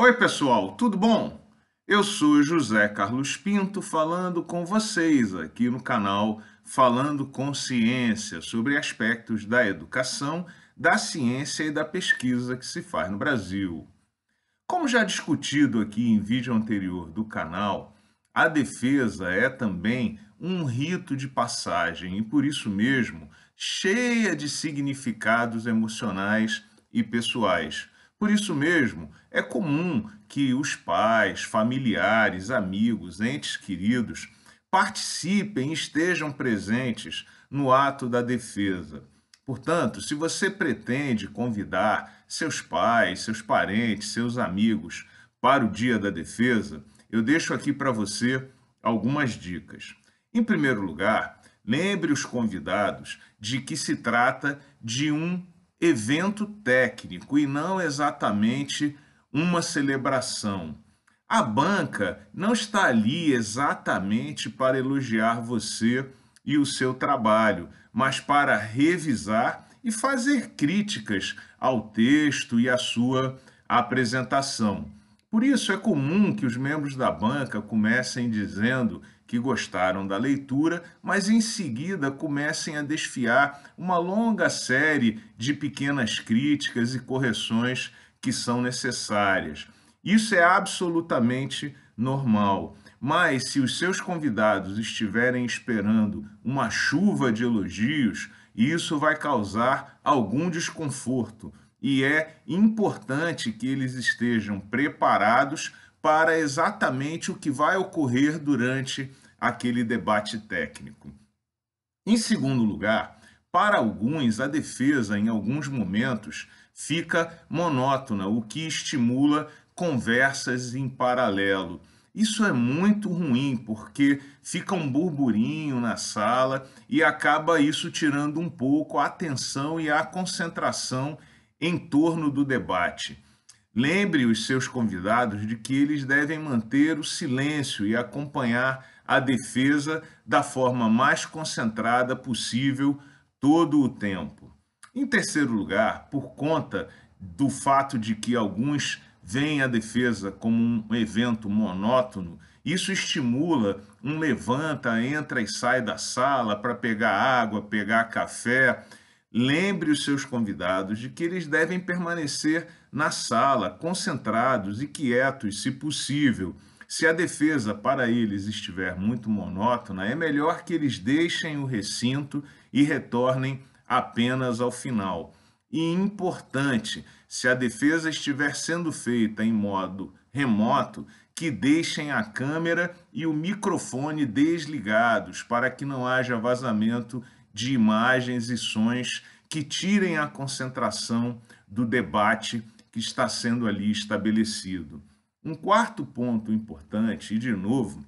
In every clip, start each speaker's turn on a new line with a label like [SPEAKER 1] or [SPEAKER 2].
[SPEAKER 1] Oi, pessoal, tudo bom? Eu sou José Carlos Pinto falando com vocês aqui no canal Falando com Ciência sobre aspectos da educação, da ciência e da pesquisa que se faz no Brasil. Como já discutido aqui em vídeo anterior do canal, a defesa é também um rito de passagem e, por isso mesmo, cheia de significados emocionais e pessoais por isso mesmo, é comum que os pais, familiares, amigos, entes queridos participem, estejam presentes no ato da defesa. Portanto, se você pretende convidar seus pais, seus parentes, seus amigos para o Dia da Defesa, eu deixo aqui para você algumas dicas. Em primeiro lugar, lembre os convidados de que se trata de um evento técnico e não exatamente uma celebração. A banca não está ali exatamente para elogiar você e o seu trabalho, mas para revisar e fazer críticas ao texto e à sua apresentação. Por isso é comum que os membros da banca comecem dizendo que gostaram da leitura, mas em seguida comecem a desfiar uma longa série de pequenas críticas e correções que são necessárias. Isso é absolutamente normal. Mas se os seus convidados estiverem esperando uma chuva de elogios, isso vai causar algum desconforto. E é importante que eles estejam preparados para exatamente o que vai ocorrer durante aquele debate técnico. Em segundo lugar, para alguns, a defesa, em alguns momentos, fica monótona, o que estimula conversas em paralelo. Isso é muito ruim, porque fica um burburinho na sala e acaba isso tirando um pouco a atenção e a concentração em torno do debate. Lembre os seus convidados de que eles devem manter o silêncio e acompanhar a defesa da forma mais concentrada possível todo o tempo. Em terceiro lugar, por conta do fato de que alguns veem a defesa como um evento monótono, isso estimula um levanta, entra e sai da sala para pegar água, pegar café Lembre os seus convidados de que eles devem permanecer na sala, concentrados e quietos, se possível. Se a defesa para eles estiver muito monótona, é melhor que eles deixem o recinto e retornem apenas ao final. E importante, se a defesa estiver sendo feita em modo remoto, que deixem a câmera e o microfone desligados para que não haja vazamento de imagens e sons que tirem a concentração do debate que está sendo ali estabelecido. Um quarto ponto importante, e de novo,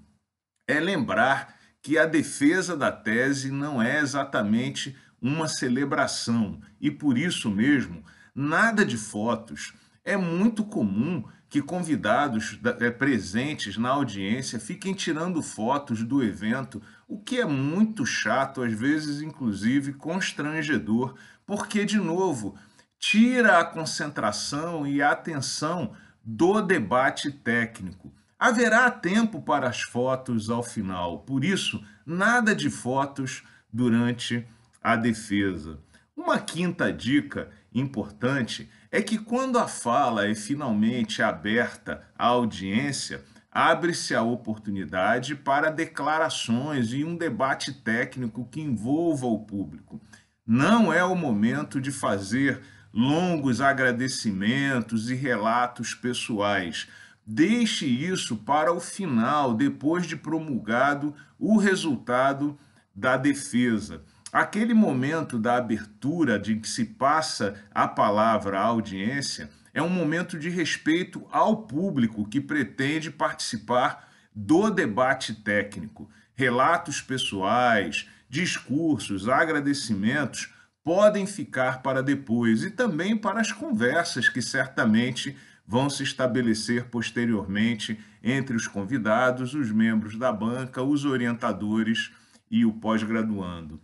[SPEAKER 1] é lembrar que a defesa da tese não é exatamente uma celebração e por isso mesmo, nada de fotos. É muito comum que convidados é, presentes na audiência fiquem tirando fotos do evento, o que é muito chato, às vezes, inclusive, constrangedor, porque, de novo, tira a concentração e a atenção do debate técnico. Haverá tempo para as fotos ao final, por isso, nada de fotos durante a defesa. Uma quinta dica importante é que quando a fala é finalmente aberta à audiência, abre-se a oportunidade para declarações e um debate técnico que envolva o público. Não é o momento de fazer longos agradecimentos e relatos pessoais. Deixe isso para o final, depois de promulgado o resultado da defesa aquele momento da abertura de que se passa a palavra à audiência é um momento de respeito ao público que pretende participar do debate técnico. Relatos pessoais, discursos, agradecimentos podem ficar para depois e também para as conversas que certamente vão se estabelecer posteriormente entre os convidados, os membros da banca, os orientadores e o pós-graduando.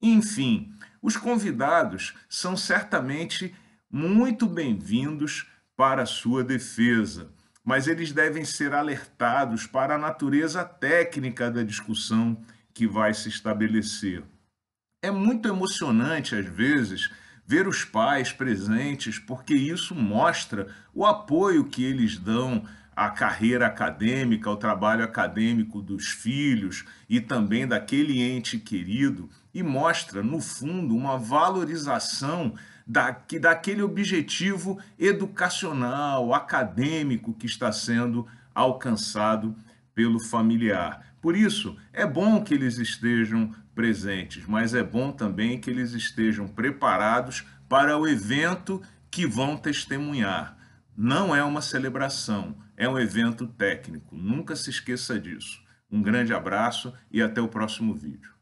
[SPEAKER 1] Enfim, os convidados são certamente muito bem-vindos para a sua defesa. mas eles devem ser alertados para a natureza técnica da discussão que vai se estabelecer. É muito emocionante, às vezes, ver os pais presentes, porque isso mostra o apoio que eles dão à carreira acadêmica, ao trabalho acadêmico dos filhos e também daquele ente querido, e mostra, no fundo, uma valorização da, daquele objetivo educacional, acadêmico que está sendo alcançado pelo familiar. Por isso, é bom que eles estejam presentes, mas é bom também que eles estejam preparados para o evento que vão testemunhar. Não é uma celebração, é um evento técnico. Nunca se esqueça disso. Um grande abraço e até o próximo vídeo.